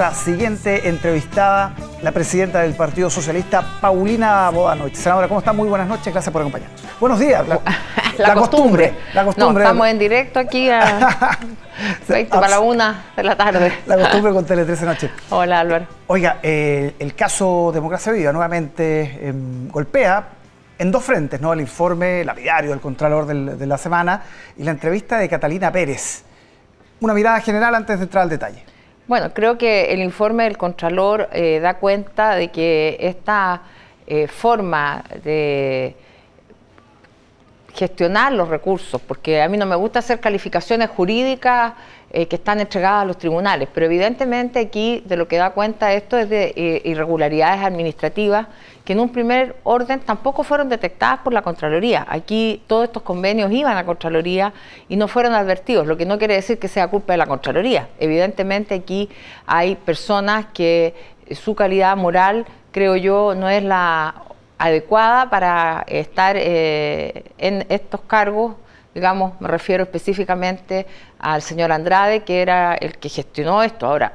La siguiente entrevistada, la presidenta del Partido Socialista, Paulina Bodanovich. Senadora, ¿cómo está? Muy buenas noches, gracias por acompañarnos. Buenos días. La, costumbre. La costumbre. estamos en directo aquí a 20 para la una de la tarde. La costumbre con Tele 13 Noche. Hola, Álvaro. Oiga, eh, el caso Democracia Viva nuevamente em, golpea en dos frentes, ¿no? El informe lapidario del Contralor de la semana y la entrevista de Catalina Pérez. Una mirada general antes de entrar al detalle. Bueno, creo que el informe del Contralor eh, da cuenta de que esta eh, forma de gestionar los recursos, porque a mí no me gusta hacer calificaciones jurídicas eh, que están entregadas a los tribunales, pero evidentemente aquí de lo que da cuenta esto es de eh, irregularidades administrativas que en un primer orden tampoco fueron detectadas por la Contraloría. Aquí todos estos convenios iban a Contraloría y no fueron advertidos, lo que no quiere decir que sea culpa de la Contraloría. Evidentemente aquí hay personas que su calidad moral, creo yo, no es la adecuada para estar eh, en estos cargos, digamos, me refiero específicamente al señor Andrade, que era el que gestionó esto. Ahora,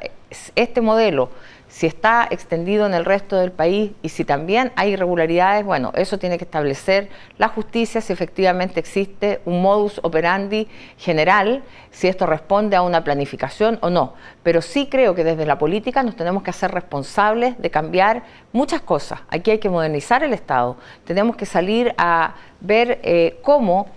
este modelo si está extendido en el resto del país y si también hay irregularidades, bueno, eso tiene que establecer la justicia si efectivamente existe un modus operandi general, si esto responde a una planificación o no. Pero sí creo que desde la política nos tenemos que hacer responsables de cambiar muchas cosas. Aquí hay que modernizar el Estado, tenemos que salir a ver eh, cómo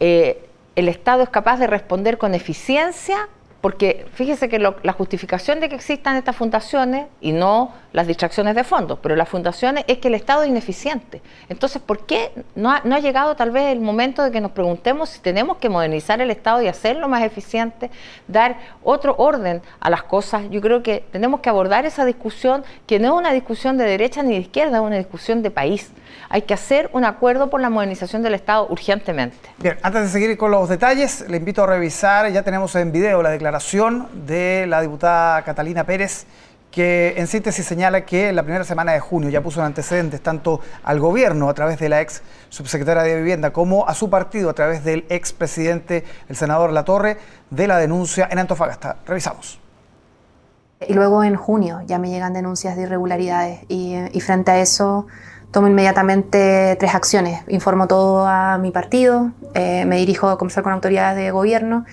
eh, el Estado es capaz de responder con eficiencia porque fíjese que la justificación de que existan estas fundaciones y no las distracciones de fondos, pero las fundaciones es que el Estado es ineficiente. Entonces, ¿por qué no ha, no ha, llegado tal vez el momento de que nos preguntemos si tenemos que modernizar el Estado y hacerlo más eficiente, dar otro orden a las cosas? Yo creo que tenemos que abordar esa discusión, que no es una discusión de derecha ni de izquierda, es una discusión de país. Hay que hacer un acuerdo por la modernización del Estado urgentemente. Bien, antes de seguir con los detalles, le invito a revisar, ya tenemos en video la declaración de la diputada Catalina Pérez, que en síntesis señala que en la primera semana de junio ya puso antecedentes tanto al gobierno a través de la ex subsecretaria de Vivienda como a su partido a través del ex presidente, el senador Latorre, de la denuncia en Antofagasta. Revisamos. Y luego en junio ya me llegan denuncias de irregularidades y, y frente a eso tomo inmediatamente tres acciones. Informo todo a mi partido, eh, me dirijo a conversar con autoridades de gobierno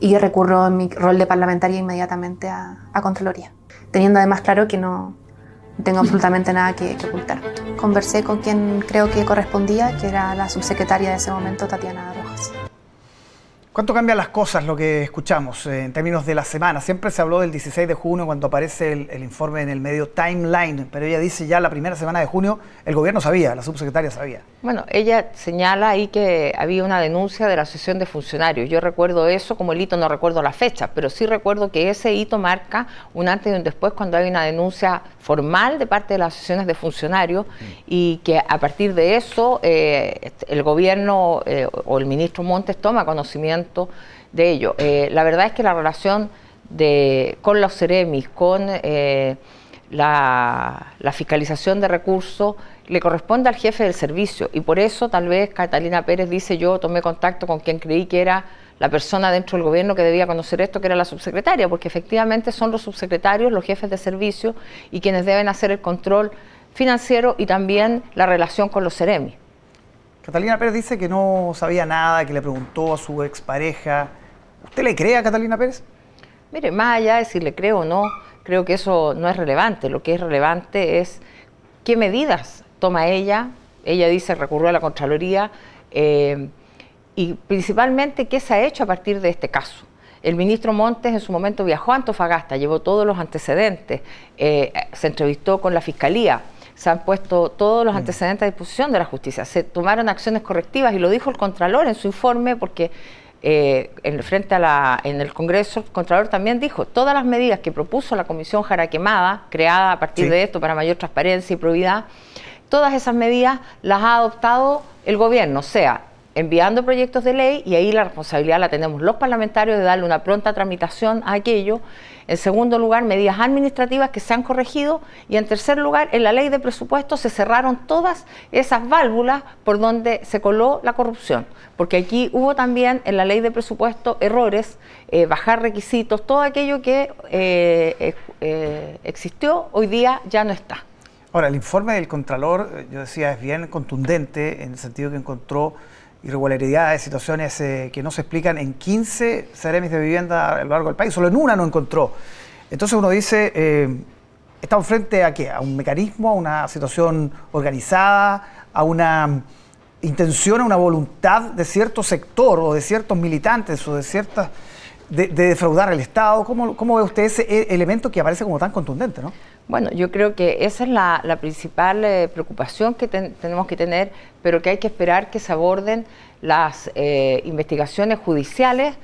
y recurro en mi rol de parlamentaria inmediatamente a, Contraloría, teniendo además claro que no tengo absolutamente nada que, que, ocultar. Conversé con quien creo que correspondía, que era la subsecretaria de ese momento, Tatiana Rojas. ¿Cuánto cambian las cosas lo que escuchamos eh, en términos de la semana? Siempre se habló del 16 de junio cuando aparece el, informe en el medio Timeline, pero ella dice ya la primera semana de junio el gobierno sabía, la subsecretaria sabía. Bueno, ella señala ahí que había una denuncia de la asociación de funcionarios. Yo recuerdo eso como el hito, no recuerdo la fecha, pero sí recuerdo que ese hito marca un antes y un después cuando hay una denuncia formal de parte de las asociaciones de funcionarios y que a partir de eso eh, el gobierno eh, o el ministro Montes toma conocimiento de ello. Eh, la verdad es que la relación de, con los Ceremis, con eh, la, fiscalización de recursos, le corresponde al jefe del servicio y por eso tal vez Catalina Pérez dice yo tomé contacto con quien creí que era la persona dentro del gobierno que debía conocer esto, que era la subsecretaria, porque efectivamente son los subsecretarios, los jefes de servicio y quienes deben hacer el control financiero y también la relación con los Ceremis. Catalina Pérez dice que no sabía nada, que le preguntó a su expareja. ¿Usted le cree a Catalina Pérez? Mire, más allá de si le creo o no, creo que eso no es relevante. Lo que es relevante es qué medidas toma ella. Ella dice recurrió a la Contraloría eh, y principalmente qué se ha hecho a partir de este caso. El ministro Montes en su momento viajó a Antofagasta, llevó todos los antecedentes, eh, se entrevistó con la Fiscalía se han puesto todos los mm. antecedentes a disposición de la justicia. Se tomaron acciones correctivas y lo dijo el Contralor en su informe porque eh, en, frente a la, en el Congreso, el Contralor también dijo, todas las medidas que propuso la Comisión Jaraquemada, creada a partir de esto para mayor transparencia y probidad, todas esas medidas las ha adoptado el gobierno, o sea, enviando proyectos de ley y ahí la responsabilidad la tenemos los parlamentarios de darle una pronta tramitación a aquello En segundo lugar, medidas administrativas que se han corregido. Y en tercer lugar, en la ley de presupuesto se cerraron todas esas válvulas por donde se coló la corrupción. Porque aquí hubo también en la ley de presupuesto errores, eh, bajar requisitos, todo aquello que eh, eh, existió hoy día ya no está. Ahora, el informe del Contralor, yo decía, es bien contundente en el sentido que encontró irregularidades, situaciones eh, que no se explican en 15 seremis de vivienda a lo largo del país, solo en una no encontró. Entonces uno dice, eh, estamos frente a qué? A un mecanismo, a una situación organizada, a una intención, a una voluntad de cierto sector o de ciertos militantes o de ciertas... De, defraudar al Estado. ¿Cómo, ¿Cómo, ve usted ese e, elemento que aparece como tan contundente? ¿no? Bueno, yo creo que esa es la, principal eh, preocupación que tenemos que tener, pero que hay que esperar que se aborden las eh, investigaciones judiciales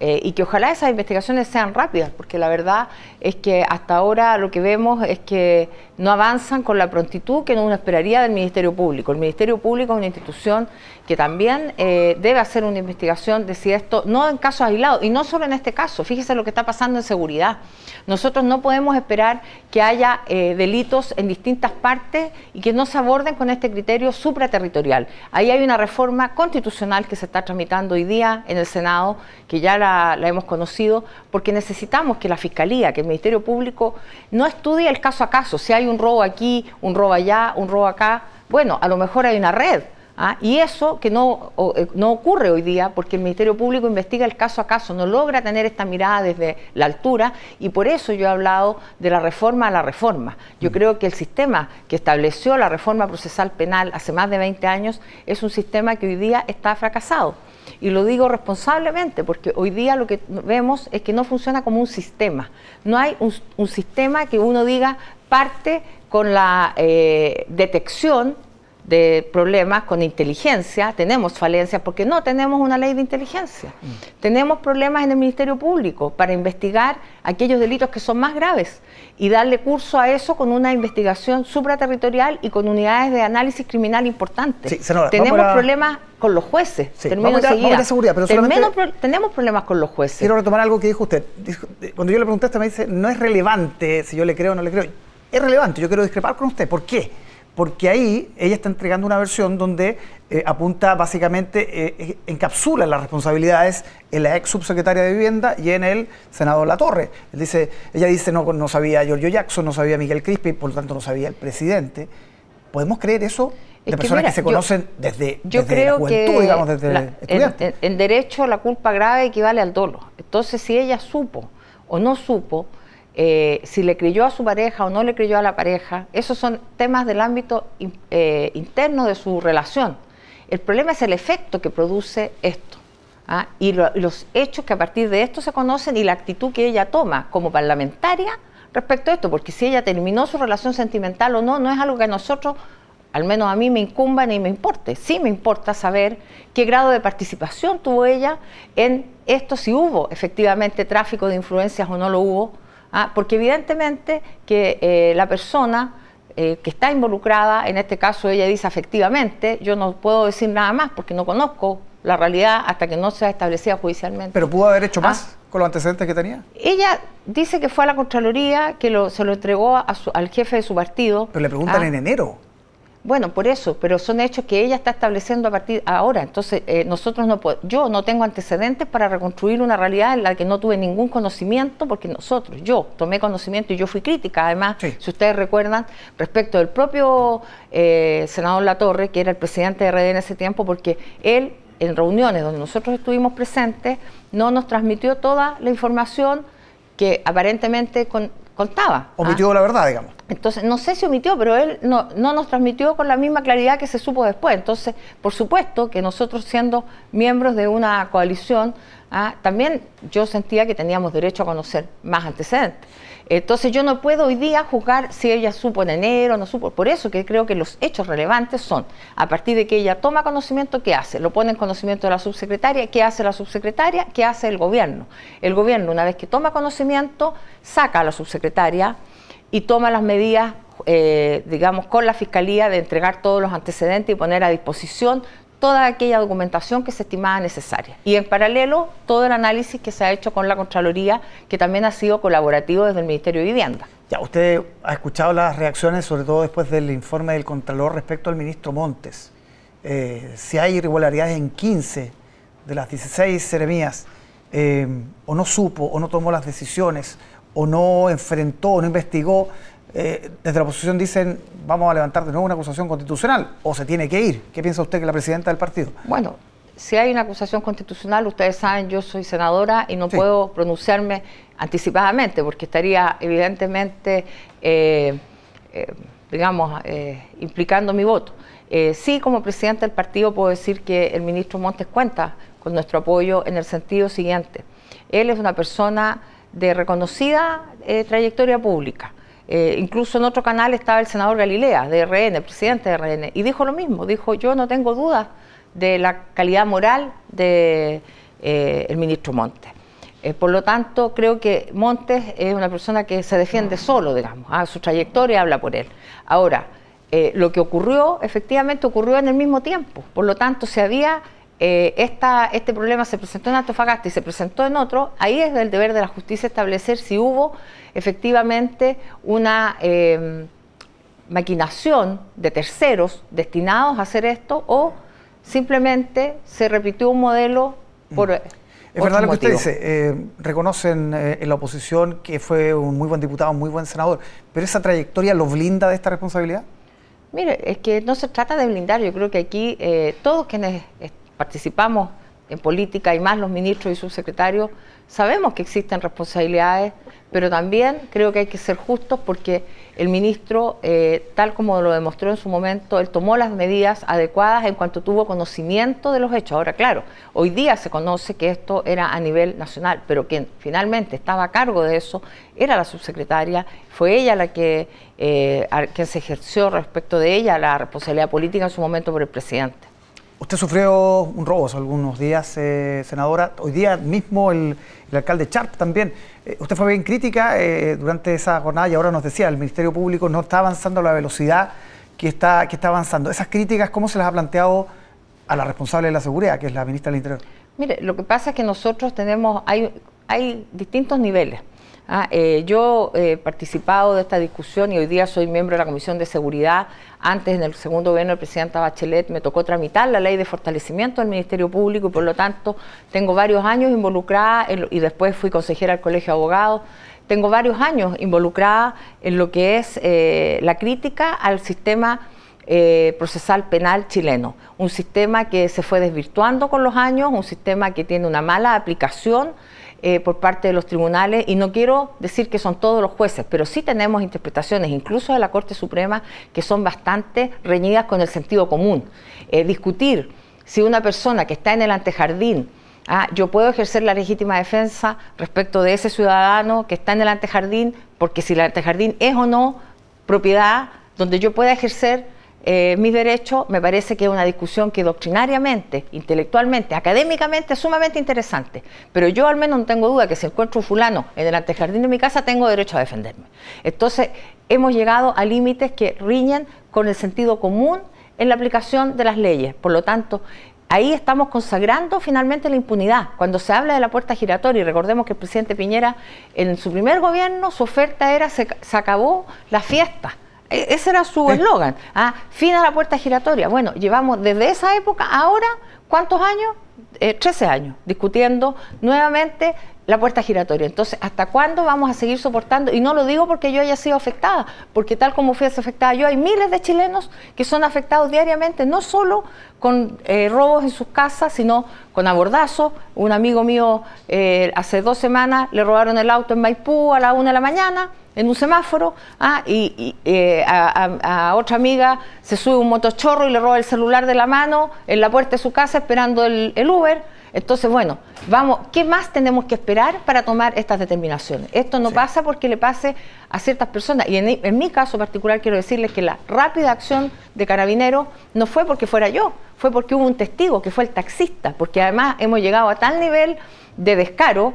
eh, y que ojalá esas investigaciones sean rápidas, porque la verdad es que hasta ahora lo que vemos es que no avanzan con la prontitud que uno esperaría del Ministerio Público. El Ministerio Público es una institución que también eh, debe hacer una investigación de si esto, no en casos aislados, y no solo en este caso, fíjese lo que está pasando en seguridad. Nosotros no podemos esperar que haya eh, delitos en distintas partes y que no se aborden con este criterio supraterritorial. Ahí hay una reforma constitucional que se está tramitando hoy día en el Senado, que ya la la, hemos conocido, porque necesitamos que la Fiscalía, que el Ministerio Público no estudie el caso a caso, si hay un robo aquí, un robo allá, un robo acá, bueno, a lo mejor hay una red. ¿Ah? Y eso que no, eh, no ocurre hoy día porque el Ministerio Público investiga el caso a caso, no logra tener esta mirada desde la altura y por eso yo he hablado de la reforma a la reforma. Yo mm. creo que el sistema que estableció la reforma procesal penal hace más de 20 años es un sistema que hoy día está fracasado. Y lo digo responsablemente, porque hoy día lo que vemos es que no funciona como un sistema. No hay un, sistema que uno diga parte con la eh, detección de problemas con inteligencia, tenemos falencias porque no tenemos una ley de inteligencia. Mm. Tenemos problemas en el Ministerio Público para investigar aquellos delitos que son más graves y darle curso a eso con una investigación supraterritorial y con unidades de análisis criminal importantes. tenemos problemas con los jueces. Termino seguridad, pero tenemos problemas con los jueces. Quiero retomar algo que dijo usted. Cuando yo le pregunté, usted me dice, no es relevante si yo le creo o no le creo. Es relevante, yo quiero discrepar con usted. ¿Por qué? Porque ahí ella está entregando una versión donde eh, apunta básicamente, eh, encapsula las responsabilidades en la ex subsecretaria de Vivienda y en el senador Latorre. Él dice, ella dice, no, no sabía Giorgio Jackson, no sabía Miguel Crispi, por lo tanto no sabía el presidente. ¿Podemos creer eso? de personas que se conocen desde, yo creo la juventud, digamos, desde en, en derecho la culpa grave equivale al dolo. Entonces, si ella supo o no supo, eh, si le creyó a su pareja o no le creyó a la pareja, esos son temas del ámbito eh, interno de su relación. El problema es el efecto que produce esto ¿ah? y los hechos que a partir de esto se conocen y la actitud que ella toma como parlamentaria respecto a esto, porque si ella terminó su relación sentimental o no, no es algo que a nosotros, al menos a mí, me incumba ni me importe. Sí me importa saber qué grado de participación tuvo ella en esto, si hubo efectivamente tráfico de influencias o no lo hubo ¿ah? porque evidentemente que eh, la persona eh, que está involucrada, en este caso ella dice afectivamente, yo no puedo decir nada más porque no conozco la realidad hasta que no sea establecida judicialmente. ¿Pero pudo haber hecho más ¿Ah? con los antecedentes que tenía? Ella dice que fue a la Contraloría, que se lo entregó al jefe de su partido. Pero le preguntan ¿ah? en enero. Bueno, por eso, pero son hechos que ella está estableciendo a partir ahora. Entonces, eh, nosotros no yo no tengo antecedentes para reconstruir una realidad en la que no tuve ningún conocimiento, porque nosotros, yo tomé conocimiento y yo fui crítica, además, si ustedes recuerdan, respecto del propio eh, senador Latorre, que era el presidente de RD en ese tiempo, porque él, en reuniones donde nosotros estuvimos presentes, no nos transmitió toda la información que aparentemente contaba. Omitió ¿ah? la verdad, digamos. Entonces, no sé si omitió, pero él no, nos transmitió con la misma claridad que se supo después. Entonces, por supuesto que nosotros siendo miembros de una coalición, ¿ah? también yo sentía que teníamos derecho a conocer más antecedentes. Entonces yo no puedo hoy día juzgar si ella supo en enero no supo. Por eso que creo que los hechos relevantes son, a partir de que ella toma conocimiento, ¿qué hace? Lo pone en conocimiento de la subsecretaria, ¿qué hace la subsecretaria? ¿Qué hace el gobierno? El gobierno, una vez que toma conocimiento, saca a la subsecretaria y toma las medidas, eh, digamos, con la Fiscalía de entregar todos los antecedentes y poner a disposición toda aquella documentación que se estimaba necesaria. Y en paralelo, todo el análisis que se ha hecho con la Contraloría, que también ha sido colaborativo desde el Ministerio de Vivienda. Ya, usted ha escuchado las reacciones, sobre todo después del informe del Contralor respecto al ministro Montes. Eh, si hay irregularidades en 15 de las 16 seremías, eh, o no supo, o no tomó las decisiones, o no enfrentó, o no investigó, eh, desde la oposición dicen vamos a levantar de nuevo una acusación constitucional o se tiene que ir. ¿Qué piensa usted que la presidenta del partido? Bueno, si hay una acusación constitucional, ustedes saben, yo soy senadora y no puedo pronunciarme anticipadamente porque estaría evidentemente, eh, eh, digamos, implicando mi voto. sí, como presidenta del partido puedo decir que el ministro Montes cuenta con nuestro apoyo en el sentido siguiente. Él es una persona de reconocida trayectoria pública eh, incluso en otro canal estaba el senador Galilea, de RN, presidente de RN, y dijo lo mismo, dijo, yo no tengo dudas de la calidad moral del de, eh, el ministro Montes. Eh, por lo tanto, creo que Montes es una persona que se defiende solo, digamos, a su trayectoria habla por él. Ahora, lo que ocurrió, efectivamente ocurrió en el mismo tiempo, por lo tanto, se había eh, este problema se presentó en Antofagasta y se presentó en otro, ahí es del deber de la justicia establecer si hubo efectivamente una em, maquinación de terceros destinados a hacer esto o simplemente se repitió un modelo por... Mm. Es verdad lo que usted dice, eh, reconocen eh, en la oposición que fue un muy buen diputado, un muy buen senador, pero esa trayectoria lo blinda de esta responsabilidad. Mire, es que no se trata de blindar, yo creo que aquí todos quienes participamos en política y más los ministros y subsecretarios, sabemos que existen responsabilidades, pero también creo que hay que ser justos porque el ministro, eh, tal como lo demostró en su momento, él tomó las medidas adecuadas en cuanto tuvo conocimiento de los hechos. Ahora, claro, hoy día se conoce que esto era a nivel nacional, pero quien finalmente estaba a cargo de eso era la subsecretaria, fue ella la que, eh, quien se ejerció respecto de ella la responsabilidad política en su momento por el presidente. Usted sufrió un robo hace algunos días, eh, senadora. Hoy día mismo el, alcalde Charp también. Eh, usted fue bien crítica eh, durante esa jornada y ahora nos decía, el Ministerio Público no está avanzando a la velocidad que está, que está avanzando. Esas críticas, ¿cómo se las ha planteado a la responsable de la seguridad, que es la ministra del Interior? Mire, lo que pasa es que nosotros tenemos, hay, hay distintos niveles. Ah, eh, yo he participado de esta discusión y hoy día soy miembro de la Comisión de Seguridad. Antes, en el segundo gobierno del presidente Bachelet, me tocó tramitar la ley de fortalecimiento del Ministerio Público y por lo tanto tengo varios años involucrada y después fui consejera del Colegio de Abogados. Tengo varios años involucrada en lo que es eh, la crítica al sistema eh, procesal penal chileno. Un sistema que se fue desvirtuando con los años, un sistema que tiene una mala aplicación eh, por parte de los tribunales, y no quiero decir que son todos los jueces, pero sí tenemos interpretaciones, incluso de la Corte Suprema, que son bastante reñidas con el sentido común. Eh, discutir si una persona que está en el antejardín, ah, yo puedo ejercer la legítima defensa respecto de ese ciudadano que está en el antejardín, porque si el antejardín es o no propiedad donde yo pueda ejercer eh, mis derechos, me parece que es una discusión que doctrinariamente, intelectualmente, académicamente es sumamente interesante. Pero yo al menos no tengo duda que si encuentro un fulano en el antejardín de mi casa, tengo derecho a defenderme. Entonces, hemos llegado a límites que riñen con el sentido común en la aplicación de las leyes. Por lo tanto, ahí estamos consagrando finalmente la impunidad. Cuando se habla de la puerta giratoria, y recordemos que el presidente Piñera en su primer gobierno, su oferta era se, se acabó la fiesta ese era su eslogan. ¿ah? Fin a la puerta giratoria. Bueno, llevamos desde esa época, ahora, ¿cuántos años? Eh, 13 años, discutiendo nuevamente la puerta giratoria. Entonces, ¿hasta cuándo vamos a seguir soportando? Y no lo digo porque yo haya sido afectada, porque tal como fui afectada yo, hay miles de chilenos que son afectados diariamente, no solo con eh, robos en sus casas, sino con abordazos. Un amigo mío eh, hace dos semanas le robaron el auto en Maipú a la una de la mañana en un semáforo ah, y, eh, a, otra amiga se sube un motochorro y le roba el celular de la mano en la puerta de su casa esperando el, Uber. Entonces, bueno, vamos, ¿qué más tenemos que esperar para tomar estas determinaciones? Esto no pasa porque le pase a ciertas personas. Y en, en, mi caso particular quiero decirles que la rápida acción de Carabineros no fue porque fuera yo, fue porque hubo un testigo, que fue el taxista, porque además hemos llegado a tal nivel de descaro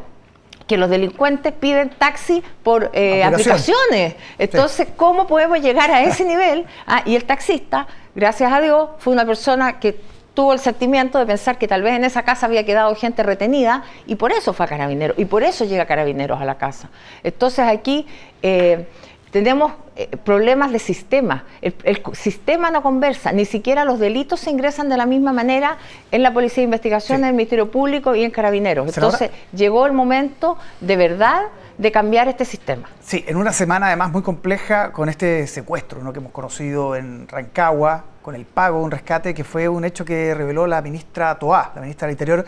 que los delincuentes piden taxi por eh, aplicaciones. Entonces, ¿cómo podemos llegar a ese nivel? Ah, y el taxista, gracias a Dios, fue una persona que tuvo el sentimiento de pensar que tal vez en esa casa había quedado gente retenida y por eso fue a Carabineros y por eso llega Carabineros a la casa. Entonces aquí eh, tenemos eh, problemas de sistema. El, sistema no conversa, ni siquiera los delitos se ingresan de la misma manera en la Policía de Investigación, en el Ministerio Público y en Carabineros. Entonces llegó el momento de verdad de cambiar este sistema. Sí, en una semana además muy compleja con este secuestro ¿no? que hemos conocido en Rancagua, con el pago un rescate, que fue un hecho que reveló la ministra Toá, la ministra del Interior,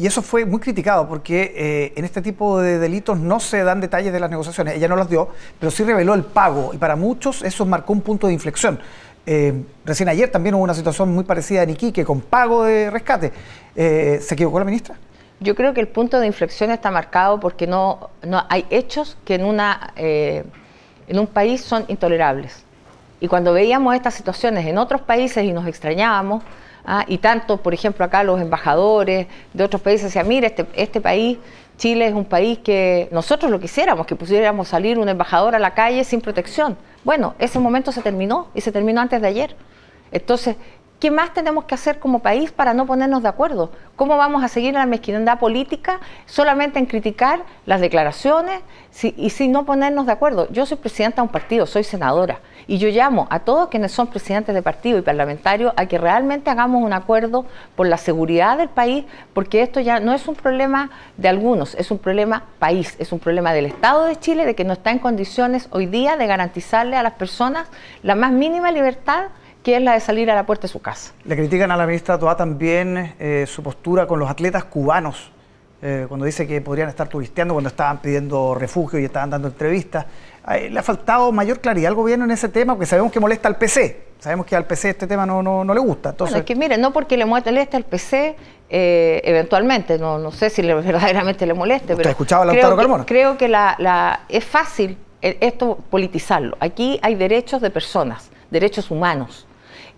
y eso fue muy criticado porque eh, en este tipo de delitos no se dan detalles de las negociaciones. Ella no las dio, pero sí reveló el pago. Y para muchos eso marcó un punto de inflexión. Eh, recién ayer también hubo una situación muy parecida en Iquique con pago de rescate. Eh, ¿Se equivocó la ministra? Yo creo que el punto de inflexión está marcado porque no, no hay hechos que en, una, en un país son intolerables. Y cuando veíamos estas situaciones en otros países y nos extrañábamos, ¿ah? y tanto, por ejemplo, acá los embajadores de otros países decían, mire, este, este país, Chile es un país que nosotros lo quisiéramos, que pudiéramos salir un embajador a la calle sin protección. Bueno, ese momento se terminó y se terminó antes de ayer. Entonces, ¿Qué más tenemos que hacer como país para no ponernos de acuerdo? ¿Cómo vamos a seguir en la mezquindad política solamente en criticar las declaraciones y sin no ponernos de acuerdo? Yo soy presidenta de un partido, soy senadora, y yo llamo a todos quienes son presidentes de partido y parlamentarios a que realmente hagamos un acuerdo por la seguridad del país, porque esto ya no es un problema de algunos, es un problema país, es un problema del Estado de Chile de que no está en condiciones hoy día de garantizarle a las personas la más mínima libertad que es la de salir a la puerta de su casa. Le critican a la ministra Toa también eh, su postura con los atletas cubanos, eh, cuando dice que podrían estar turisteando cuando estaban pidiendo refugio y estaban dando entrevistas. ¿Le ha faltado mayor claridad al gobierno en ese tema? Porque sabemos que molesta al PC. Sabemos que al PC este tema no, no, le gusta. Entonces... Bueno, es que mire, no porque le moleste al PC, eh, eventualmente, no, no sé si le, verdaderamente le moleste. ¿Usted pero escuchado a Lautaro Carmona? Creo que la, la, es fácil esto politizarlo. Aquí hay derechos de personas, derechos humanos.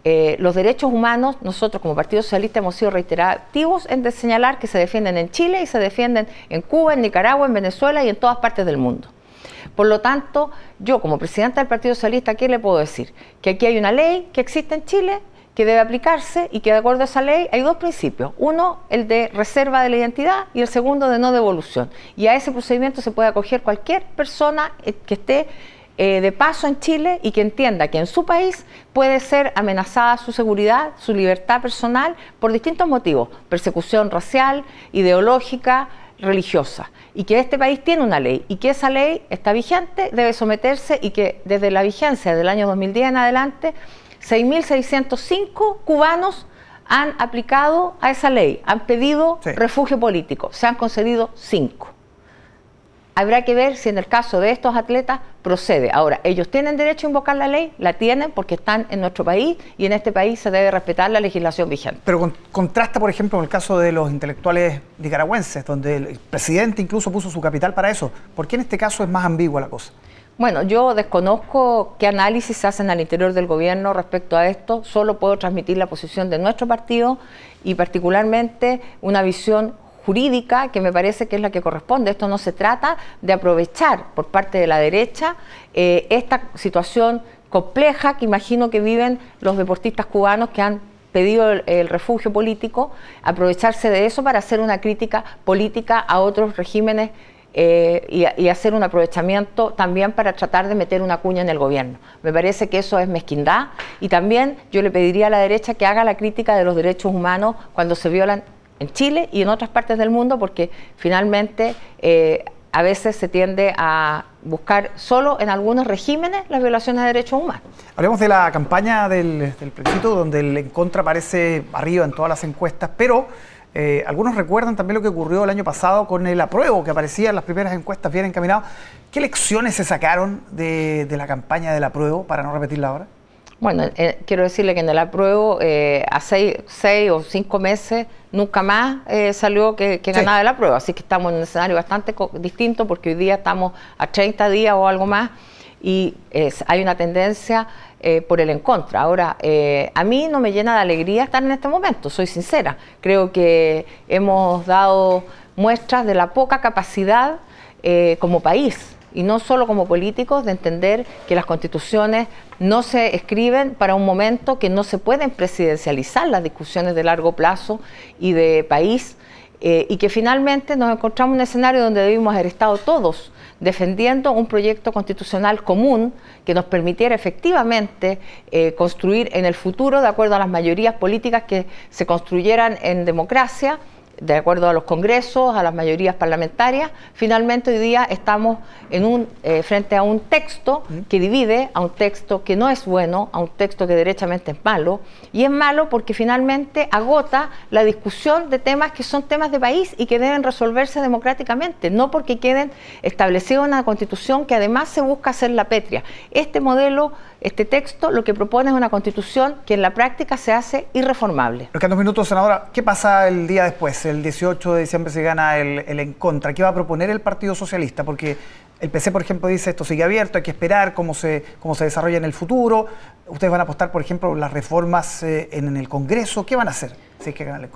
Eh, los derechos humanos, nosotros como Partido Socialista hemos sido reiterativos en señalar que se defienden en Chile y se defienden en Cuba, en Nicaragua, en Venezuela y en todas partes del mundo. Por lo tanto, yo como presidenta del Partido Socialista, ¿qué le puedo decir? Que aquí hay una ley que existe en Chile, que debe aplicarse y que de acuerdo a esa ley hay dos principios. Uno, el de reserva de la identidad y el segundo de no devolución. Y a ese procedimiento se puede acoger cualquier persona eh, que esté eh, de paso en Chile y que entienda que en su país puede ser amenazada su seguridad, su libertad personal por distintos motivos, persecución racial, ideológica, religiosa, y que este país tiene una ley y que esa ley está vigente, debe someterse y que desde la vigencia del año 2010 en adelante, 6.605 cubanos han aplicado a esa ley, han pedido refugio político, se han concedido cinco habrá que ver si en el caso de estos atletas procede. Ahora, ellos tienen derecho a invocar la ley, la tienen porque están en nuestro país y en este país se debe respetar la legislación vigente. Pero contrasta, por ejemplo, con el caso de los intelectuales nicaragüenses, donde el presidente incluso puso su capital para eso. ¿Por qué en este caso es más ambigua la cosa? Bueno, yo desconozco qué análisis se hacen al interior del gobierno respecto a esto, solo puedo transmitir la posición de nuestro partido y particularmente una visión jurídica que me parece que es la que corresponde. Esto no se trata de aprovechar por parte de la derecha eh, esta situación compleja que imagino que viven los deportistas cubanos que han pedido el, refugio político, aprovecharse de eso para hacer una crítica política a otros regímenes eh, y, hacer un aprovechamiento también para tratar de meter una cuña en el gobierno. Me parece que eso es mezquindad y también yo le pediría a la derecha que haga la crítica de los derechos humanos cuando se violan en Chile y en otras partes del mundo, porque finalmente eh, a veces se tiende a buscar solo en algunos regímenes las violaciones de derechos humanos. Hablemos de la campaña del, del donde el en contra aparece arriba en todas las encuestas, pero eh, algunos recuerdan también lo que ocurrió el año pasado con el apruebo, que aparecía en las primeras encuestas bien encaminado. ¿Qué lecciones se sacaron de, de la campaña del apruebo para no repetirla ahora? Bueno, eh, quiero decirle que en el apruebo eh, a seis, o cinco meses nunca más eh, salió que, ganaba la prueba, así que estamos en un escenario bastante distinto porque hoy día estamos a 30 días o algo más y hay una tendencia por el en contra. Ahora, a mí no me llena de alegría estar en este momento, soy sincera. Creo que hemos dado muestras de la poca capacidad como país y no solo como políticos, de entender que las constituciones no se escriben para un momento que no se pueden presidencializar las discusiones de largo plazo y de país, eh, y que finalmente nos encontramos en un escenario donde debimos haber estado todos defendiendo un proyecto constitucional común que nos permitiera efectivamente eh, construir en el futuro, de acuerdo a las mayorías políticas que se construyeran en democracia, de acuerdo a los congresos, a las mayorías parlamentarias, finalmente hoy día estamos en un, eh, frente a un texto que divide, a un texto que no es bueno, a un texto que derechamente es malo, y es malo porque finalmente agota la discusión de temas que son temas de país y que deben resolverse democráticamente, no porque queden establecidos en una constitución que además se busca hacer la petria. Este modelo este texto lo que propone es una constitución que en la práctica se hace irreformable. Nos quedan dos minutos, senadora. ¿Qué pasa el día después? El 18 de diciembre se gana el, el en contra. ¿Qué va a proponer el Partido Socialista? Porque el PC, por ejemplo, dice esto sigue abierto, hay que esperar cómo se, cómo se desarrolla en el futuro. Ustedes van a apostar, por ejemplo, las reformas eh, en, el Congreso. ¿Qué van a hacer?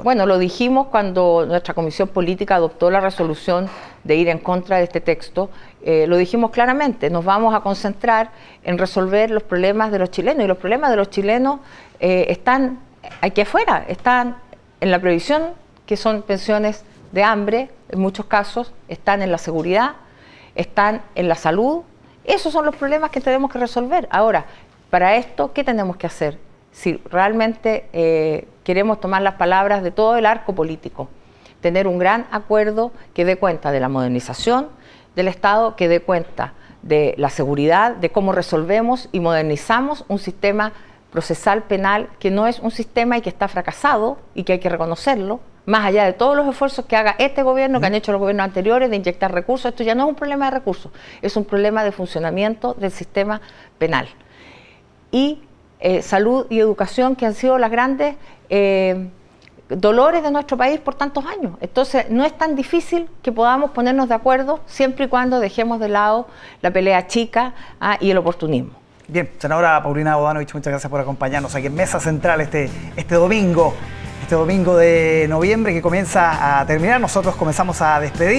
Bueno, lo dijimos cuando nuestra comisión política adoptó la resolución de ir en contra de este texto. Eh, lo dijimos claramente, nos vamos a concentrar en resolver los problemas de los chilenos. Y los problemas de los chilenos eh, están aquí afuera, están en la previsión, que son pensiones de hambre, en muchos casos, están en la seguridad, están en la salud. Esos son los problemas que tenemos que resolver. Ahora, para esto, ¿qué tenemos que hacer? Si realmente eh, queremos tomar las palabras de todo el arco político, tener un gran acuerdo que dé cuenta de la modernización del Estado, que dé cuenta de la seguridad, de cómo resolvemos y modernizamos un sistema procesal penal que no es un sistema y que está fracasado y que hay que reconocerlo, más allá de todos los esfuerzos que haga este gobierno, que han hecho los gobiernos anteriores de inyectar recursos, esto ya no es un problema de recursos, es un problema de funcionamiento del sistema penal. Y eh, salud y educación, que han sido las grandes eh, dolores de nuestro país por tantos años. Entonces, no es tan difícil que podamos ponernos de acuerdo siempre y cuando dejemos de lado la pelea chica ah, y el oportunismo. Bien, senadora Paulina Bodanovich, muchas gracias por acompañarnos aquí en Mesa Central este, este domingo este domingo de noviembre que comienza a terminar. Nosotros comenzamos a despedir.